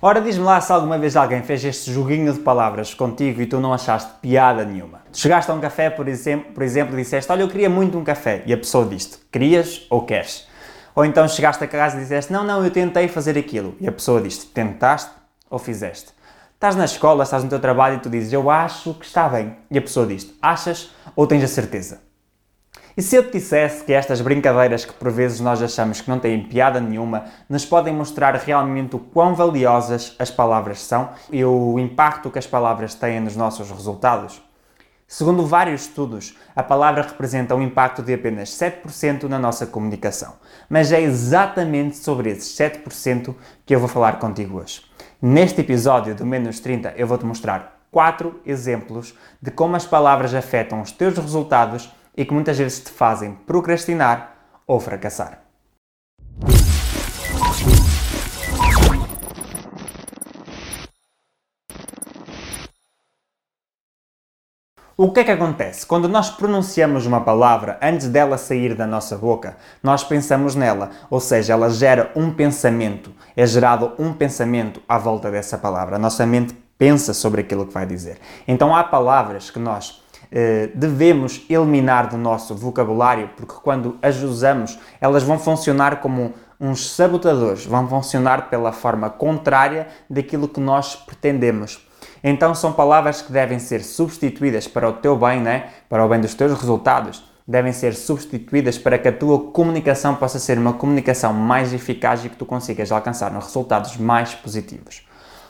Ora, diz-me lá se alguma vez alguém fez este joguinho de palavras contigo e tu não achaste piada nenhuma. Chegaste a um café, por exemplo, por exemplo, e disseste: Olha, eu queria muito um café. E a pessoa disse: Querias ou queres? Ou então chegaste a casa e disseste: Não, não, eu tentei fazer aquilo. E a pessoa disse: Tentaste ou fizeste? Estás na escola, estás no teu trabalho e tu dizes: Eu acho que está bem. E a pessoa diz: Achas ou tens a certeza? E se eu te dissesse que estas brincadeiras que por vezes nós achamos que não têm piada nenhuma, nos podem mostrar realmente o quão valiosas as palavras são e o impacto que as palavras têm nos nossos resultados? Segundo vários estudos, a palavra representa um impacto de apenas 7% na nossa comunicação. Mas é exatamente sobre esses 7% que eu vou falar contigo hoje. Neste episódio do Menos 30, eu vou-te mostrar quatro exemplos de como as palavras afetam os teus resultados e que muitas vezes te fazem procrastinar ou fracassar. O que é que acontece? Quando nós pronunciamos uma palavra, antes dela sair da nossa boca, nós pensamos nela, ou seja, ela gera um pensamento, é gerado um pensamento à volta dessa palavra. A nossa mente pensa sobre aquilo que vai dizer. Então há palavras que nós devemos eliminar do nosso vocabulário, porque quando as usamos, elas vão funcionar como uns sabotadores, vão funcionar pela forma contrária daquilo que nós pretendemos. Então são palavras que devem ser substituídas para o teu bem, né? para o bem dos teus resultados, devem ser substituídas para que a tua comunicação possa ser uma comunicação mais eficaz e que tu consigas alcançar resultados mais positivos.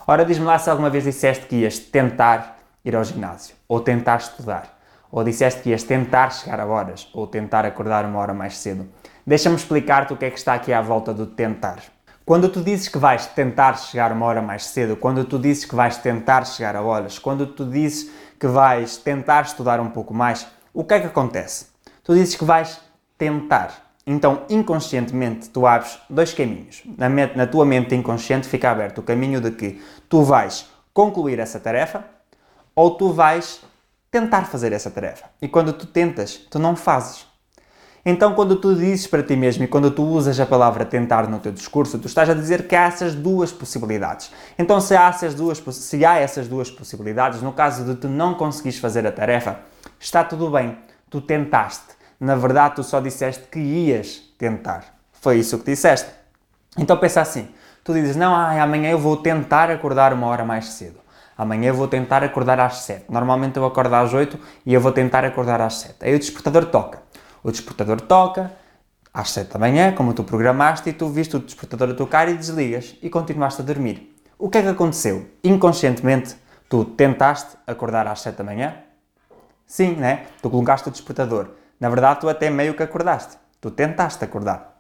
Ora, diz-me lá se alguma vez disseste que ias tentar ir ao ginásio, ou tentar estudar, ou disseste que ias tentar chegar a horas, ou tentar acordar uma hora mais cedo. Deixa-me explicar-te o que é que está aqui à volta do tentar. Quando tu dizes que vais tentar chegar uma hora mais cedo, quando tu dizes que vais tentar chegar a horas, quando tu dizes que vais tentar estudar um pouco mais, o que é que acontece? Tu dizes que vais tentar. Então, inconscientemente, tu abres dois caminhos. Na, mente, na tua mente inconsciente fica aberto o caminho de que tu vais concluir essa tarefa ou tu vais tentar fazer essa tarefa. E quando tu tentas, tu não fazes. Então, quando tu dizes para ti mesmo e quando tu usas a palavra tentar no teu discurso, tu estás a dizer que há essas duas possibilidades. Então, se há essas duas, se há essas duas possibilidades, no caso de tu não conseguires fazer a tarefa, está tudo bem. Tu tentaste. Na verdade, tu só disseste que ias tentar. Foi isso que disseste. Então, pensa assim. Tu dizes, não, ah, amanhã eu vou tentar acordar uma hora mais cedo. Amanhã vou tentar acordar às 7. Normalmente eu acordo às 8 e eu vou tentar acordar às 7. Aí o despertador toca. O despertador toca às 7 da manhã, como tu programaste, e tu viste o despertador a tocar e desligas e continuaste a dormir. O que é que aconteceu? Inconscientemente, tu tentaste acordar às 7 da manhã? Sim, né? Tu colocaste o despertador. Na verdade, tu até meio que acordaste. Tu tentaste acordar.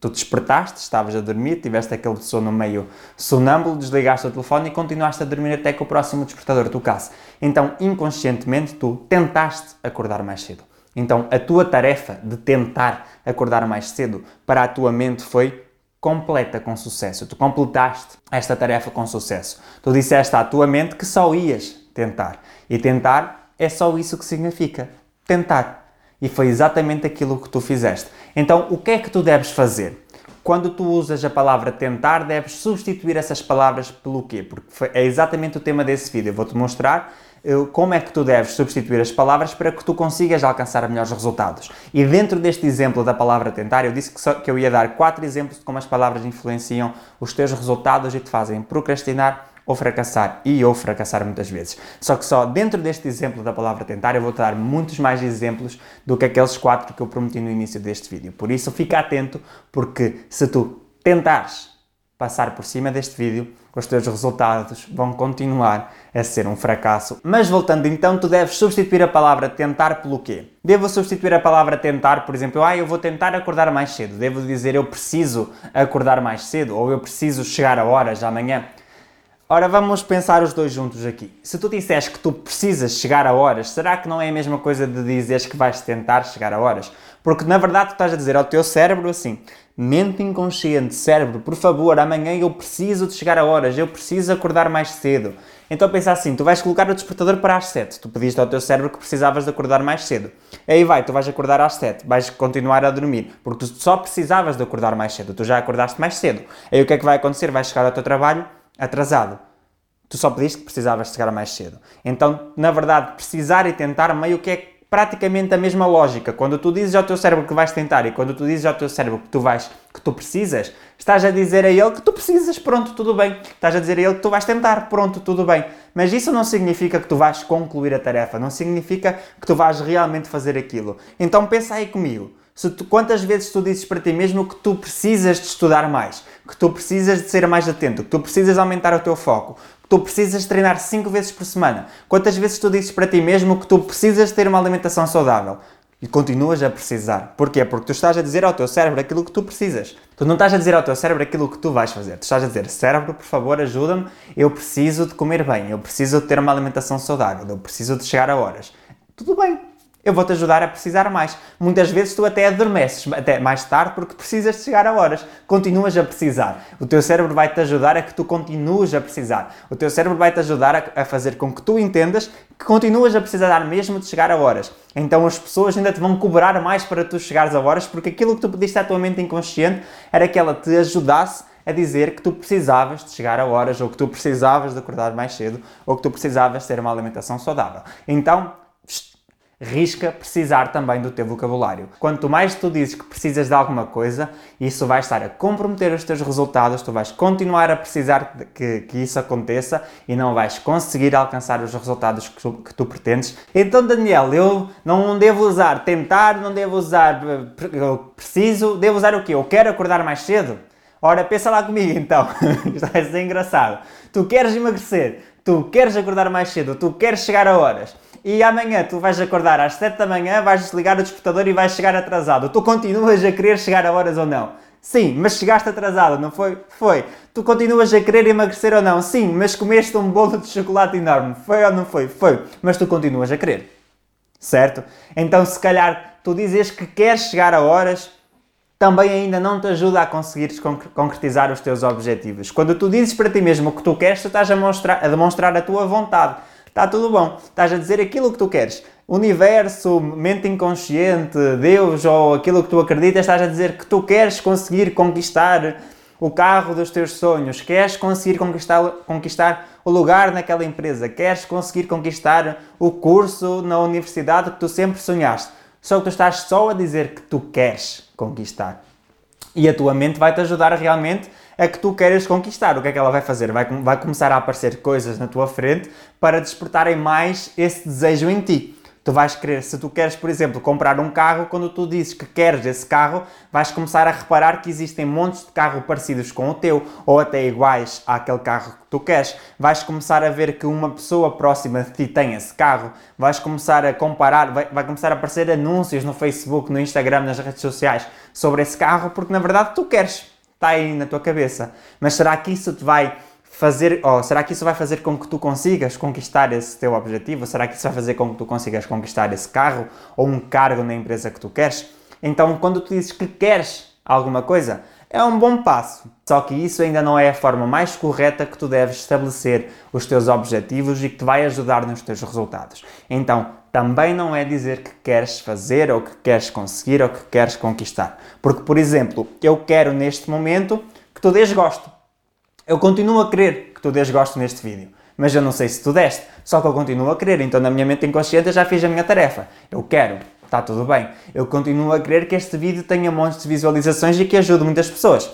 Tu despertaste, estavas a dormir, tiveste aquele sono meio sonâmbulo, desligaste o telefone e continuaste a dormir até que o próximo despertador tocasse. Então, inconscientemente, tu tentaste acordar mais cedo. Então, a tua tarefa de tentar acordar mais cedo para a tua mente foi completa com sucesso. Tu completaste esta tarefa com sucesso. Tu disseste à tua mente que só ias tentar. E tentar é só isso que significa. Tentar. E foi exatamente aquilo que tu fizeste. Então, o que é que tu deves fazer? Quando tu usas a palavra tentar, deves substituir essas palavras pelo quê? Porque é exatamente o tema desse vídeo. Eu vou-te mostrar eh, como é que tu deves substituir as palavras para que tu consigas alcançar melhores resultados. E dentro deste exemplo da palavra tentar, eu disse que, só, que eu ia dar quatro exemplos de como as palavras influenciam os teus resultados e te fazem procrastinar ou fracassar e ou fracassar muitas vezes. Só que só dentro deste exemplo da palavra tentar eu vou-te dar muitos mais exemplos do que aqueles quatro que eu prometi no início deste vídeo. Por isso fica atento porque se tu tentares passar por cima deste vídeo, os teus resultados vão continuar a ser um fracasso. Mas voltando então, tu deves substituir a palavra tentar pelo quê? Devo substituir a palavra tentar, por exemplo, ah, eu vou tentar acordar mais cedo. Devo dizer eu preciso acordar mais cedo ou eu preciso chegar a horas amanhã. Ora, vamos pensar os dois juntos aqui. Se tu disseres que tu precisas chegar a horas, será que não é a mesma coisa de dizeres que vais tentar chegar a horas? Porque na verdade tu estás a dizer ao teu cérebro assim: mente inconsciente, cérebro, por favor, amanhã eu preciso de chegar a horas, eu preciso acordar mais cedo. Então pensa assim: tu vais colocar o despertador para as 7. Tu pediste ao teu cérebro que precisavas de acordar mais cedo. Aí vai, tu vais acordar às 7, vais continuar a dormir, porque tu só precisavas de acordar mais cedo, tu já acordaste mais cedo. Aí o que é que vai acontecer? Vais chegar ao teu trabalho atrasado. Tu só pediste que precisavas chegar mais cedo. Então, na verdade, precisar e tentar meio que é praticamente a mesma lógica. Quando tu dizes ao teu cérebro que vais tentar e quando tu dizes ao teu cérebro que tu vais, que tu precisas, estás a dizer a ele que tu precisas, pronto, tudo bem. Estás a dizer a ele que tu vais tentar, pronto, tudo bem. Mas isso não significa que tu vais concluir a tarefa, não significa que tu vais realmente fazer aquilo. Então pensa aí comigo. Tu, quantas vezes tu dizes para ti mesmo que tu precisas de estudar mais, que tu precisas de ser mais atento, que tu precisas aumentar o teu foco, tu precisas treinar 5 vezes por semana? Quantas vezes tu dizes para ti mesmo que tu precisas ter uma alimentação saudável? E continuas a precisar. Porquê? Porque tu estás a dizer ao teu cérebro aquilo que tu precisas. Tu não estás a dizer ao teu cérebro aquilo que tu vais fazer. Tu estás a dizer, cérebro, por favor, ajuda-me. Eu preciso de comer bem. Eu preciso de ter uma alimentação saudável. Eu preciso de chegar a horas. Tudo bem. Eu vou-te ajudar a precisar mais. Muitas vezes tu até adormeces até mais tarde porque precisas de chegar a horas. Continuas a precisar. O teu cérebro vai-te ajudar a que tu continues a precisar. O teu cérebro vai-te ajudar a, fazer com que tu entendas que continuas a precisar mesmo de chegar a horas. Então as pessoas ainda te vão cobrar mais para tu chegares a horas porque aquilo que tu pediste à tua mente inconsciente era que ela te ajudasse a dizer que tu precisavas de chegar a horas, ou que tu precisavas de acordar mais cedo, ou que tu precisavas ter uma alimentação saudável. Então, risca precisar também do teu vocabulário. Quanto mais tu dizes que precisas de alguma coisa, isso vai estar a comprometer os teus resultados, tu vais continuar a precisar que, que isso aconteça e não vais conseguir alcançar os resultados que tu, que tu pretendes. Então, Daniel, eu não devo usar tentar, não devo usar eu preciso, devo usar o quê? Eu quero acordar mais cedo? Ora, pensa lá comigo então. Isto vai ser engraçado. Tu queres emagrecer, tu queres acordar mais cedo, tu queres chegar a horas e amanhã tu vais acordar às 7 da manhã, vais desligar o despertador e vais chegar atrasado. Tu continuas a querer chegar a horas ou não? Sim, mas chegaste atrasado, não foi? Foi. Tu continuas a querer emagrecer ou não? Sim, mas comeste um bolo de chocolate enorme. Foi ou não foi? Foi. Mas tu continuas a querer. Certo? Então, se calhar, tu dizes que queres chegar a horas, também ainda não te ajuda a conseguires concretizar os teus objetivos. Quando tu dizes para ti mesmo o que tu queres, tu estás a, mostrar, a demonstrar a tua vontade. Está tudo bom. Estás a dizer aquilo que tu queres. Universo, mente inconsciente, Deus ou aquilo que tu acreditas, estás a dizer que tu queres conseguir conquistar o carro dos teus sonhos, queres conseguir conquistar, conquistar o lugar naquela empresa, queres conseguir conquistar o curso na universidade que tu sempre sonhaste. Só que tu estás só a dizer que tu queres conquistar. E a tua mente vai te ajudar realmente a que tu queres conquistar. O que é que ela vai fazer? Vai, vai começar a aparecer coisas na tua frente para despertarem mais esse desejo em ti. Tu vais querer, se tu queres, por exemplo, comprar um carro, quando tu dizes que queres esse carro, vais começar a reparar que existem montes de carros parecidos com o teu, ou até iguais àquele carro que tu queres. Vais começar a ver que uma pessoa próxima de ti tem esse carro. Vais começar a comparar, vai, vai começar a aparecer anúncios no Facebook, no Instagram, nas redes sociais sobre esse carro, porque na verdade tu queres. Está aí na tua cabeça. Mas será que isso te vai fazer, ou será que isso vai fazer com que tu consigas conquistar esse teu objetivo? Será que isso vai fazer com que tu consigas conquistar esse carro ou um cargo na empresa que tu queres? Então, quando tu dizes que queres alguma coisa, é um bom passo. Só que isso ainda não é a forma mais correta que tu deves estabelecer os teus objetivos e que te vai ajudar nos teus resultados. Então, também não é dizer que queres fazer ou que queres conseguir ou que queres conquistar. Porque, por exemplo, eu quero neste momento que tu dês gosto. Eu continuo a querer que tu dês gosto neste vídeo, mas eu não sei se tu deste, só que eu continuo a querer, então na minha mente inconsciente eu já fiz a minha tarefa. Eu quero, está tudo bem. Eu continuo a querer que este vídeo tenha montes de visualizações e que ajude muitas pessoas.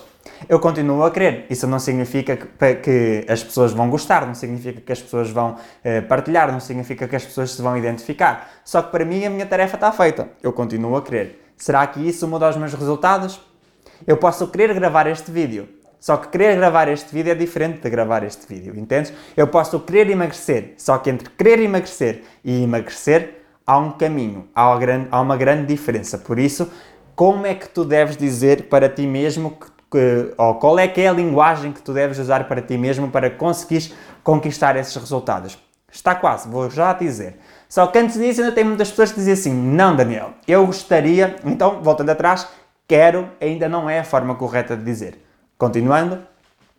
Eu continuo a querer. Isso não significa que, que, as pessoas vão gostar, não significa que as pessoas vão eh, partilhar, não significa que as pessoas se vão identificar. Só que para mim a minha tarefa está feita. Eu continuo a querer. Será que isso muda os meus resultados? Eu posso querer gravar este vídeo, só que querer gravar este vídeo é diferente de gravar este vídeo, entendes? Eu posso querer emagrecer, só que entre querer emagrecer e emagrecer há um caminho, há uma grande diferença. Por isso, como é que tu deves dizer para ti mesmo que, que, ou qual é que é a linguagem que tu deves usar para ti mesmo para conseguires conquistar esses resultados? Está quase, vou já dizer. Só que antes disso ainda tem muitas pessoas que dizem assim, não Daniel, eu gostaria, então voltando atrás, quero ainda não é a forma correta de dizer. Continuando,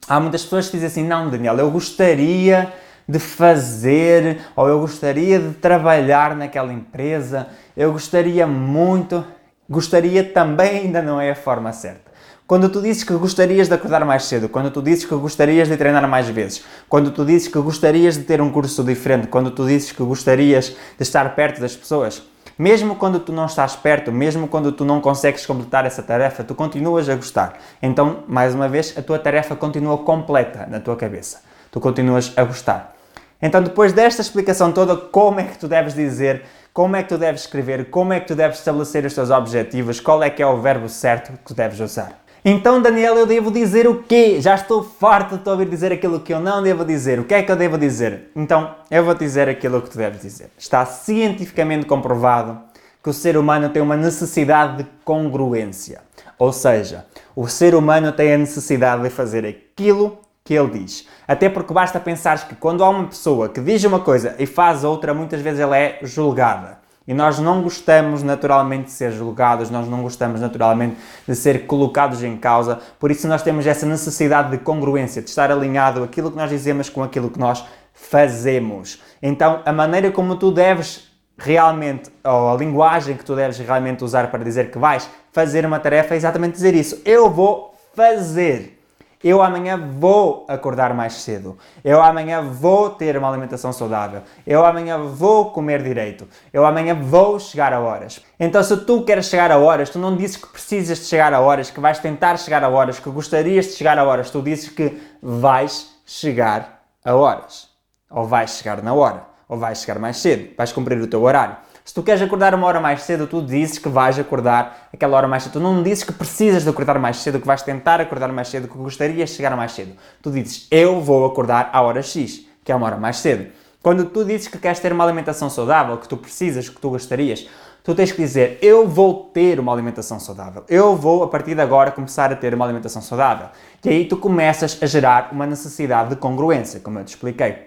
há muitas pessoas que dizem assim: não, Daniel, eu gostaria de fazer, ou eu gostaria de trabalhar naquela empresa, eu gostaria muito, gostaria também ainda não é a forma certa. Quando tu dizes que gostarias de acordar mais cedo, quando tu dizes que gostarias de treinar mais vezes, quando tu dizes que gostarias de ter um curso diferente, quando tu dizes que gostarias de estar perto das pessoas, mesmo quando tu não estás perto, mesmo quando tu não consegues completar essa tarefa, tu continuas a gostar. Então, mais uma vez, a tua tarefa continua completa na tua cabeça. Tu continuas a gostar. Então, depois desta explicação toda, como é que tu deves dizer, como é que tu deves escrever, como é que tu deves estabelecer os teus objetivos, qual é que é o verbo certo que tu deves usar? Então, Daniel, eu devo dizer o quê? Já estou farto de te ouvir dizer aquilo que eu não devo dizer. O que é que eu devo dizer? Então, eu vou dizer aquilo que tu deves dizer. Está cientificamente comprovado que o ser humano tem uma necessidade de congruência. Ou seja, o ser humano tem a necessidade de fazer aquilo que ele diz. Até porque basta pensar que quando há uma pessoa que diz uma coisa e faz outra, muitas vezes ela é julgada. E nós não gostamos naturalmente de ser julgados, nós não gostamos naturalmente de ser colocados em causa, por isso nós temos essa necessidade de congruência, de estar alinhado aquilo que nós dizemos com aquilo que nós fazemos. Então, a maneira como tu deves realmente, ou a linguagem que tu deves realmente usar para dizer que vais fazer uma tarefa é exatamente dizer isso. Eu vou fazer. Eu amanhã vou acordar mais cedo. Eu amanhã vou ter uma alimentação saudável. Eu amanhã vou comer direito. Eu amanhã vou chegar a horas. Então, se tu queres chegar a horas, tu não dizes que precisas de chegar a horas, que vais tentar chegar a horas, que gostarias de chegar a horas. Tu dizes que vais chegar a horas. Ou vais chegar na hora. Ou vais chegar mais cedo. Vais cumprir o teu horário. Se tu queres acordar uma hora mais cedo, tu dizes que vais acordar aquela hora mais cedo. Tu não dizes que precisas de acordar mais cedo, que vais tentar acordar mais cedo, que gostarias de chegar mais cedo. Tu dizes, eu vou acordar à hora X, que é uma hora mais cedo. Quando tu dizes que queres ter uma alimentação saudável, que tu precisas, que tu gostarias, tu tens que dizer, eu vou ter uma alimentação saudável. Eu vou, a partir de agora, começar a ter uma alimentação saudável. E aí tu começas a gerar uma necessidade de congruência, como eu te expliquei.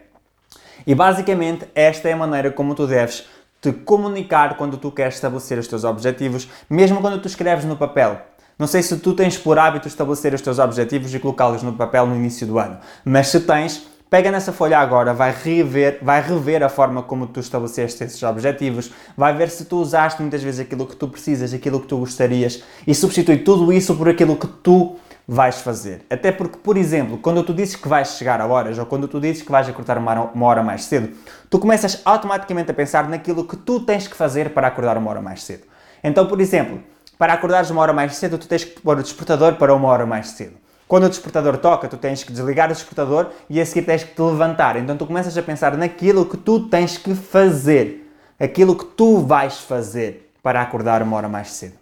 E basicamente, esta é a maneira como tu deves te comunicar quando tu queres estabelecer os teus objetivos, mesmo quando tu escreves no papel. Não sei se tu tens por hábito estabelecer os teus objetivos e colocá-los no papel no início do ano, mas se tens, pega nessa folha agora, vai rever, vai rever a forma como tu estabeleceste esses objetivos, vai ver se tu usaste muitas vezes aquilo que tu precisas, aquilo que tu gostarias e substitui tudo isso por aquilo que tu vais fazer. Até porque, por exemplo, quando tu dizes que vais chegar a horas ou quando tu dizes que vais acordar uma hora mais cedo, tu começas automaticamente a pensar naquilo que tu tens que fazer para acordar uma hora mais cedo. Então, por exemplo, para acordares uma hora mais cedo, tu tens que pôr o despertador para uma hora mais cedo. Quando o despertador toca, tu tens que desligar o despertador e a seguir tens que te levantar. Então tu começas a pensar naquilo que tu tens que fazer, aquilo que tu vais fazer para acordar uma hora mais cedo.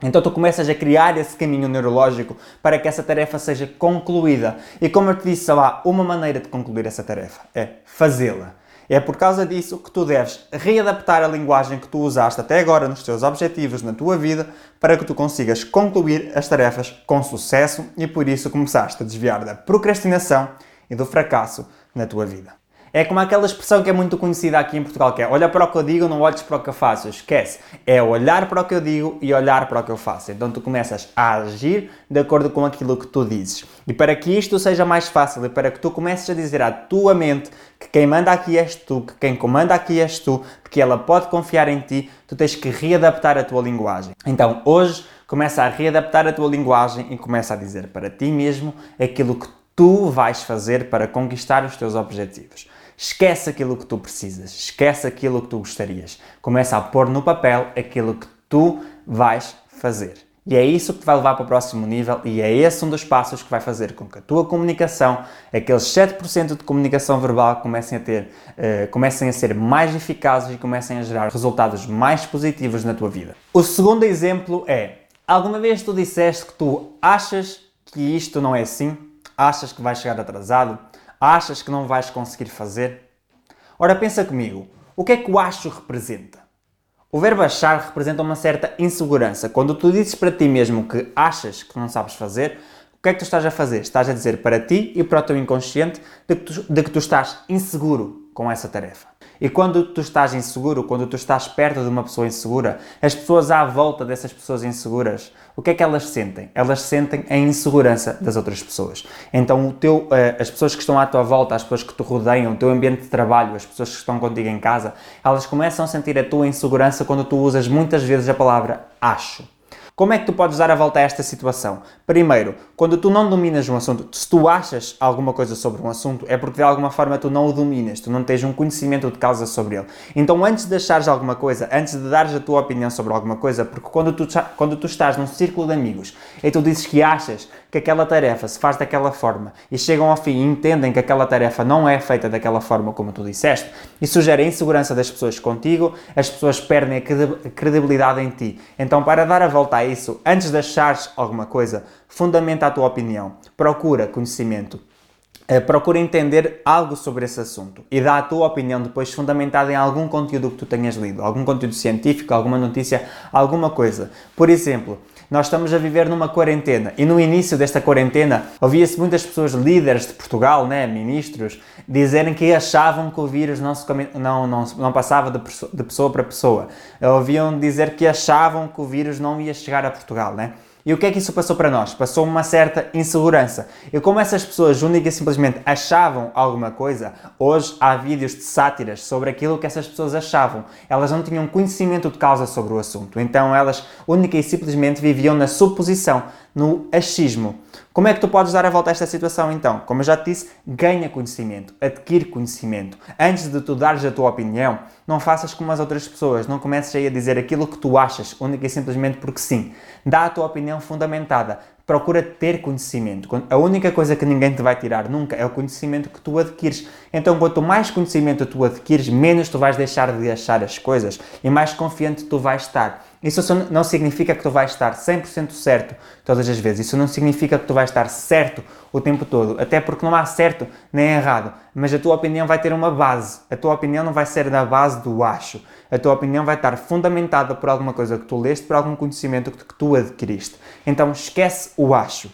Então tu começas a criar esse caminho neurológico para que essa tarefa seja concluída. E como eu te disse, lá, uma maneira de concluir essa tarefa é fazê-la. É por causa disso que tu deves readaptar a linguagem que tu usaste até agora nos teus objetivos na tua vida para que tu consigas concluir as tarefas com sucesso e por isso começaste a desviar da procrastinação e do fracasso na tua vida. É como aquela expressão que é muito conhecida aqui em Portugal, que é olha para o que eu digo, não olhes para o que eu faço. Esquece. É olhar para o que eu digo e olhar para o que eu faço. Então tu começas a agir de acordo com aquilo que tu dizes. E para que isto seja mais fácil e para que tu comeces a dizer à tua mente que quem manda aqui és tu, que quem comanda aqui és tu, que ela pode confiar em ti, tu tens que readaptar a tua linguagem. Então hoje começa a readaptar a tua linguagem e começa a dizer para ti mesmo aquilo que tu vais fazer para conquistar os teus objetivos. Esquece aquilo que tu precisas, esquece aquilo que tu gostarias. Começa a pôr no papel aquilo que tu vais fazer. E é isso que te vai levar para o próximo nível e é esse um dos passos que vai fazer com que a tua comunicação, aqueles 7% de comunicação verbal, comecem a, ter, uh, comecem a ser mais eficazes e comecem a gerar resultados mais positivos na tua vida. O segundo exemplo é: alguma vez tu disseste que tu achas que isto não é assim? Achas que vais chegar atrasado? Achas que não vais conseguir fazer? Ora, pensa comigo, o que é que o acho representa? O verbo achar representa uma certa insegurança. Quando tu dizes para ti mesmo que achas que não sabes fazer, o que é que tu estás a fazer? Estás a dizer para ti e para o teu inconsciente de que tu, de que tu estás inseguro com essa tarefa. E quando tu estás inseguro, quando tu estás perto de uma pessoa insegura, as pessoas à volta dessas pessoas inseguras, o que é que elas sentem? Elas sentem a insegurança das outras pessoas. Então, o teu, eh, as pessoas que estão à tua volta, as pessoas que te rodeiam, o teu ambiente de trabalho, as pessoas que estão contigo em casa, elas começam a sentir a tua insegurança quando tu usas muitas vezes a palavra acho. Como é que tu podes dar a volta a esta situação? Primeiro, quando tu não dominas um assunto, se tu achas alguma coisa sobre um assunto, é porque de alguma forma tu não o dominas, tu não tens um conhecimento de causa sobre ele. Então, antes de achares alguma coisa, antes de dares a tua opinião sobre alguma coisa, porque quando tu, quando tu estás num círculo de amigos e tu dizes que achas que aquela tarefa se faz daquela forma e chegam ao fim e entendem que aquela tarefa não é feita daquela forma como tu disseste, isso gera insegurança das pessoas contigo, as pessoas perdem a credibilidade em ti. Então, para dar a volta a isso, antes de achares alguma coisa, fundamenta a tua opinião, procura conhecimento, eh, procura entender algo sobre esse assunto e dá a tua opinião depois fundamentada em algum conteúdo que tu tenhas lido, algum conteúdo científico, alguma notícia, alguma coisa. Por exemplo, nós estamos a viver numa quarentena e no início desta quarentena ouvia-se muitas pessoas líderes de Portugal, né, ministros, dizerem que achavam que o vírus não, se, não, não, não passava de, de pessoa para pessoa. Ouviam dizer que achavam que o vírus não ia chegar a Portugal, né? E o que é que isso passou para nós? Passou uma certa insegurança. E como essas pessoas única e simplesmente achavam alguma coisa, hoje há vídeos de sátiras sobre aquilo que essas pessoas achavam. Elas não tinham conhecimento de causa sobre o assunto. Então elas única e simplesmente viviam na suposição no achismo. Como é que tu podes dar a volta a esta situação então? Como eu já te disse, ganha conhecimento, adquire conhecimento. Antes de tu dares a tua opinião, não faças como as outras pessoas, não comeces aí a dizer aquilo que tu achas, única e simplesmente porque sim. Dá a tua opinião fundamentada, procura ter conhecimento. A única coisa que ninguém te vai tirar nunca é o conhecimento que tu adquires. Então, quanto mais conhecimento tu adquires, menos tu vais deixar de achar as coisas e mais confiante tu vais estar. Isso não significa que tu vais estar 100% certo todas as vezes. Isso não significa que tu vais estar certo o tempo todo. Até porque não há certo nem errado. Mas a tua opinião vai ter uma base. A tua opinião não vai ser na base do acho. A tua opinião vai estar fundamentada por alguma coisa que tu leste, por algum conhecimento que tu adquiriste. Então esquece o acho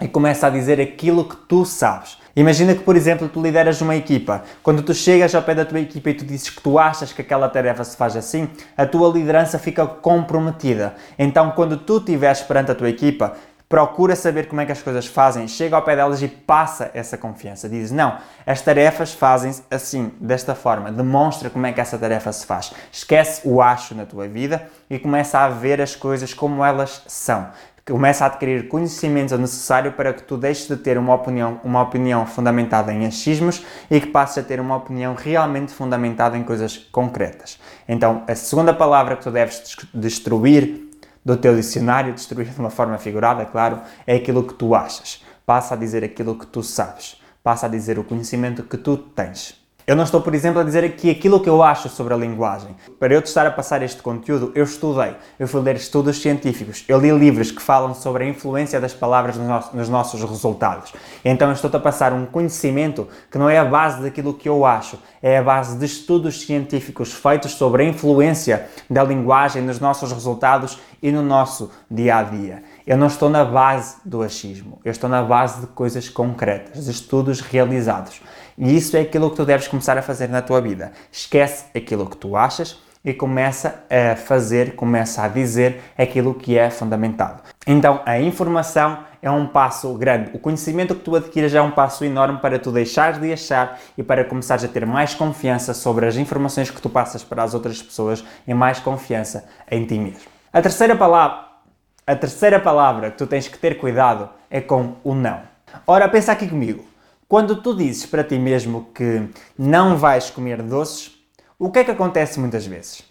e começa a dizer aquilo que tu sabes. Imagina que, por exemplo, tu lideras uma equipa. Quando tu chegas ao pé da tua equipa e tu dizes que tu achas que aquela tarefa se faz assim, a tua liderança fica comprometida. Então, quando tu estiveres perante a tua equipa, procura saber como é que as coisas fazem, chega ao pé delas e passa essa confiança. Diz: Não, as tarefas fazem-se assim, desta forma. Demonstra como é que essa tarefa se faz. Esquece o acho na tua vida e começa a ver as coisas como elas são começa a adquirir conhecimento necessário para que tu deixes de ter uma opinião, uma opinião fundamentada em achismos e que passes a ter uma opinião realmente fundamentada em coisas concretas. Então, a segunda palavra que tu deves destruir do teu dicionário, destruir de uma forma figurada, claro, é aquilo que tu achas. Passa a dizer aquilo que tu sabes. Passa a dizer o conhecimento que tu tens. Eu não estou, por exemplo, a dizer aqui aquilo que eu acho sobre a linguagem. Para eu te estar a passar este conteúdo, eu estudei, eu fui ler estudos científicos, eu li livros que falam sobre a influência das palavras nos nossos resultados. Então eu estou-te a passar um conhecimento que não é a base daquilo que eu acho, é a base de estudos científicos feitos sobre a influência da linguagem nos nossos resultados e no nosso dia a dia. Eu não estou na base do achismo, eu estou na base de coisas concretas, de estudos realizados. E isso é aquilo que tu deves começar a fazer na tua vida. Esquece aquilo que tu achas e começa a fazer, começa a dizer aquilo que é fundamentado. Então, a informação é um passo grande. O conhecimento que tu adquiras é um passo enorme para tu deixares de achar e para começares a ter mais confiança sobre as informações que tu passas para as outras pessoas e mais confiança em ti mesmo. A terceira palavra, a terceira palavra que tu tens que ter cuidado é com o não. Ora, pensa aqui comigo. Quando tu dizes para ti mesmo que não vais comer doces, o que é que acontece muitas vezes?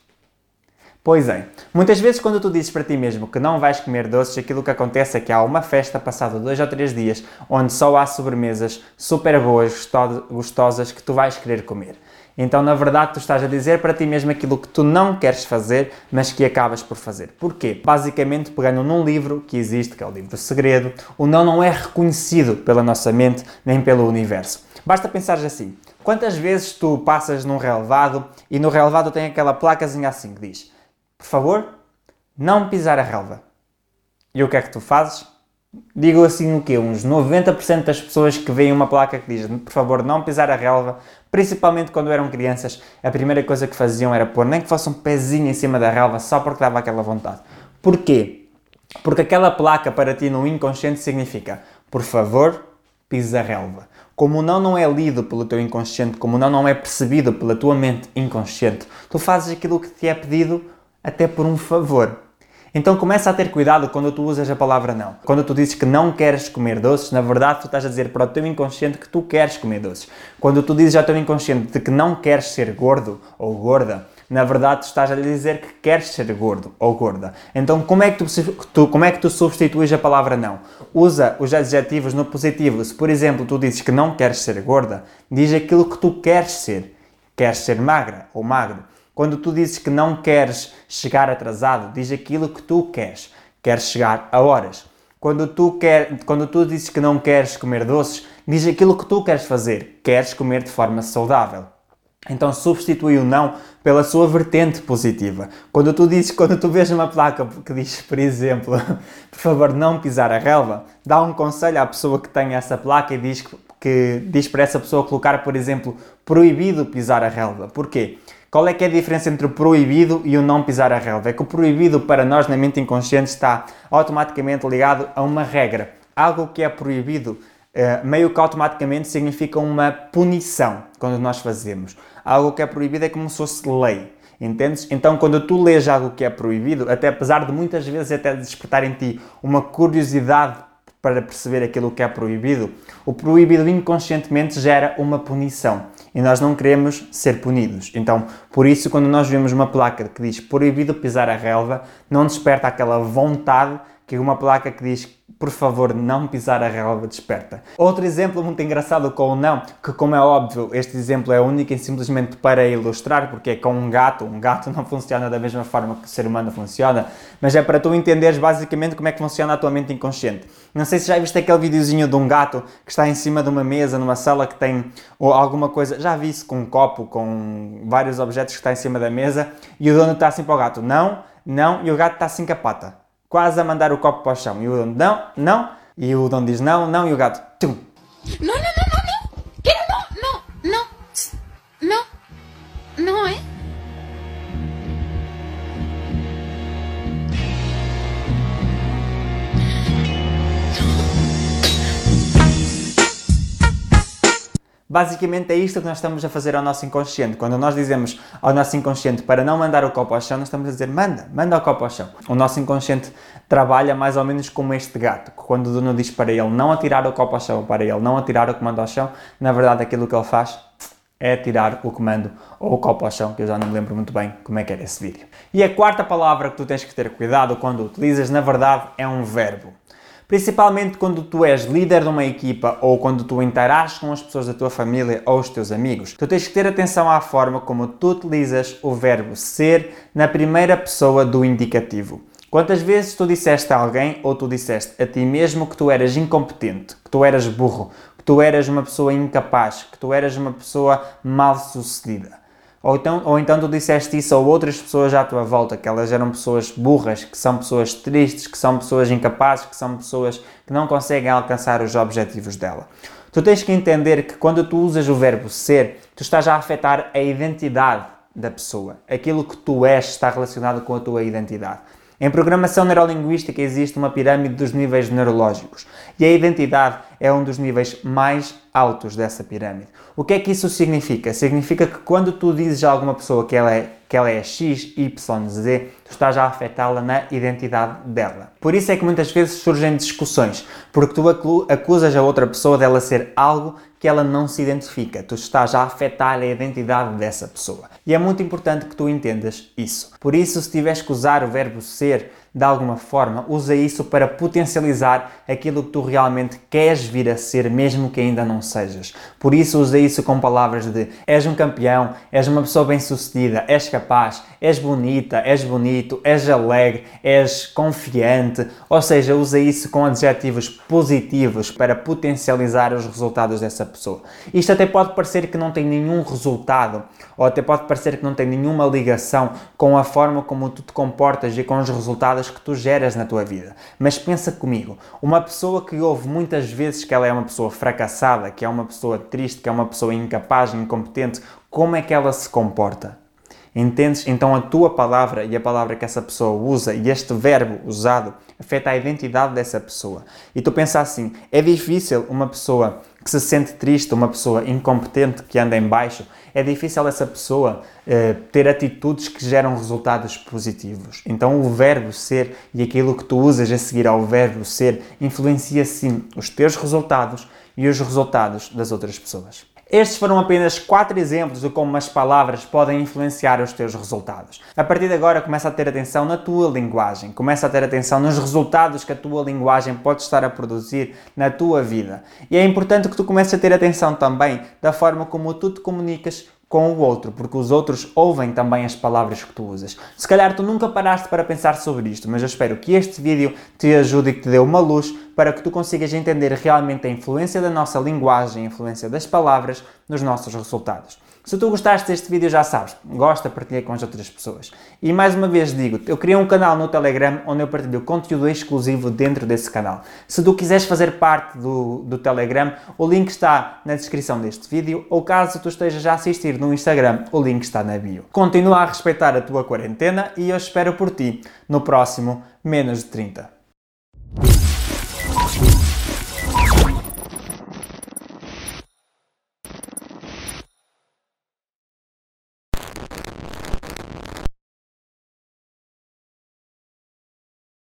Pois é, muitas vezes quando tu dizes para ti mesmo que não vais comer doces, aquilo que acontece é que há uma festa passada dois ou três dias onde só há sobremesas super boas, gostosas que tu vais querer comer. Então, na verdade, tu estás a dizer para ti mesmo aquilo que tu não queres fazer, mas que acabas por fazer. Porquê? Basicamente, pegando num livro que existe, que é o livro do segredo, o não não é reconhecido pela nossa mente nem pelo universo. Basta pensar assim: quantas vezes tu passas num relevado e no relevado tem aquela placazinha assim que diz: Por favor, não pisar a relva. E o que é que tu fazes? Digo assim o quê? Uns 90% das pessoas que veem uma placa que diz por favor não pisar a relva, principalmente quando eram crianças, a primeira coisa que faziam era pôr nem que fosse um pezinho em cima da relva só porque dava aquela vontade. Porquê? Porque aquela placa para ti no inconsciente significa por favor pisa a relva. Como não não é lido pelo teu inconsciente, como não não é percebido pela tua mente inconsciente, tu fazes aquilo que te é pedido até por um favor. Então começa a ter cuidado quando tu usas a palavra não. Quando tu dizes que não queres comer doces, na verdade tu estás a dizer para o teu inconsciente que tu queres comer doces. Quando tu dizes ao teu inconsciente de que não queres ser gordo ou gorda, na verdade tu estás a dizer que queres ser gordo ou gorda. Então como é que tu, tu, como é que tu substituís a palavra não? Usa os adjetivos no positivo. Se por exemplo tu dizes que não queres ser gorda, diz aquilo que tu queres ser. Queres ser magra ou magro. Quando tu dizes que não queres chegar atrasado, diz aquilo que tu queres. Queres chegar a horas. Quando tu, quer, quando tu dizes que não queres comer doces, diz aquilo que tu queres fazer. Queres comer de forma saudável. Então substitui o não pela sua vertente positiva. Quando tu dizes, quando tu vês uma placa que diz, por exemplo, por favor, não pisar a relva, dá um conselho à pessoa que tem essa placa e diz que, que diz para essa pessoa colocar, por exemplo, proibido pisar a relva. Porquê? Qual é que é a diferença entre o proibido e o não pisar a relva? É que o proibido para nós na mente inconsciente está automaticamente ligado a uma regra. Algo que é proibido eh, meio que automaticamente significa uma punição quando nós fazemos. Algo que é proibido é como se fosse lei. Entendes? Então, quando tu lês algo que é proibido, até apesar de muitas vezes até despertar em ti uma curiosidade para perceber aquilo que é proibido, o proibido inconscientemente gera uma punição e nós não queremos ser punidos. Então, por isso, quando nós vemos uma placa que diz proibido pisar a relva, não desperta aquela vontade que uma placa que diz por favor, não pisar a relva desperta. Outro exemplo muito engraçado com o não, que como é óbvio, este exemplo é único e simplesmente para ilustrar, porque é com um gato, um gato não funciona da mesma forma que o ser humano funciona, mas é para tu entenderes basicamente como é que funciona a tua mente inconsciente. Não sei se já viste aquele videozinho de um gato que está em cima de uma mesa, numa sala que tem ou alguma coisa, já vi isso com um copo, com vários objetos que está em cima da mesa, e o dono está assim para o gato, não, não, e o gato está assim com a pata quase a mandar o copo para o chão. E o dono, não, não. E o dono diz, não, não. E o gato, tum. Não, não, não, não, não. Quero não, não, não. Não, não é? Basicamente é isto que nós estamos a fazer ao nosso inconsciente. Quando nós dizemos ao nosso inconsciente para não mandar o copo ao chão, nós estamos a dizer manda, manda o copo ao chão. O nosso inconsciente trabalha mais ou menos como este gato, que quando o dono diz para ele não atirar o copo ao chão, para ele não atirar o comando ao chão, na verdade aquilo que ele faz é tirar o comando ou o copo ao chão, que eu já não me lembro muito bem como é que era esse vídeo. E a quarta palavra que tu tens que ter cuidado quando utilizas, na verdade, é um verbo. Principalmente quando tu és líder de uma equipa ou quando tu interages com as pessoas da tua família ou os teus amigos, tu tens que ter atenção à forma como tu utilizas o verbo ser na primeira pessoa do indicativo. Quantas vezes tu disseste a alguém ou tu disseste a ti mesmo que tu eras incompetente, que tu eras burro, que tu eras uma pessoa incapaz, que tu eras uma pessoa mal sucedida? Ou então, ou então tu disseste isso a outras pessoas à tua volta, que elas eram pessoas burras, que são pessoas tristes, que são pessoas incapazes, que são pessoas que não conseguem alcançar os objetivos dela. Tu tens que entender que quando tu usas o verbo ser, tu estás a afetar a identidade da pessoa. Aquilo que tu és está relacionado com a tua identidade. Em programação neurolinguística existe uma pirâmide dos níveis neurológicos e a identidade é um dos níveis mais altos dessa pirâmide. O que é que isso significa? Significa que quando tu dizes a alguma pessoa que ela é, que ela é X, Y, Z, tu estás a afetá-la na identidade dela. Por isso é que muitas vezes surgem discussões, porque tu acusas a outra pessoa dela ser algo que ela não se identifica. Tu estás a afetar a identidade dessa pessoa. E é muito importante que tu entendas isso. Por isso, se tiveres que usar o verbo ser de alguma forma, usa isso para potencializar aquilo que tu realmente queres vir a ser, mesmo que ainda não sejas. Por isso, usa isso com palavras de és um campeão, és uma pessoa bem-sucedida, és capaz, és bonita, és bonito, és alegre, és confiante. Ou seja, usa isso com adjetivos positivos para potencializar os resultados dessa pessoa. Isto até pode parecer que não tem nenhum resultado, ou até pode parecer que não tem nenhuma ligação com a forma como tu te comportas e com os resultados que tu geras na tua vida. Mas pensa comigo, uma pessoa que ouve muitas vezes que ela é uma pessoa fracassada, que é uma pessoa triste, que é uma pessoa incapaz, incompetente, como é que ela se comporta? Entendes? Então a tua palavra e a palavra que essa pessoa usa e este verbo usado afeta a identidade dessa pessoa. E tu pensas assim: é difícil uma pessoa que se sente triste, uma pessoa incompetente que anda em baixo, é difícil essa pessoa eh, ter atitudes que geram resultados positivos. Então o verbo ser e aquilo que tu usas a seguir ao verbo ser influencia sim os teus resultados e os resultados das outras pessoas. Estes foram apenas quatro exemplos de como as palavras podem influenciar os teus resultados. A partir de agora, começa a ter atenção na tua linguagem, começa a ter atenção nos resultados que a tua linguagem pode estar a produzir na tua vida. E é importante que tu comeces a ter atenção também da forma como tu te comunicas com o outro, porque os outros ouvem também as palavras que tu usas. Se calhar tu nunca paraste para pensar sobre isto, mas eu espero que este vídeo te ajude e que te dê uma luz para que tu consigas entender realmente a influência da nossa linguagem, a influência das palavras nos nossos resultados. Se tu gostaste deste vídeo, já sabes, gosta, partilha com as outras pessoas. E mais uma vez digo eu criei um canal no Telegram onde eu partilho conteúdo exclusivo dentro desse canal. Se tu quiseres fazer parte do, do Telegram, o link está na descrição deste vídeo, ou caso tu estejas a assistir no Instagram, o link está na bio. Continua a respeitar a tua quarentena e eu espero por ti no próximo Menos de 30.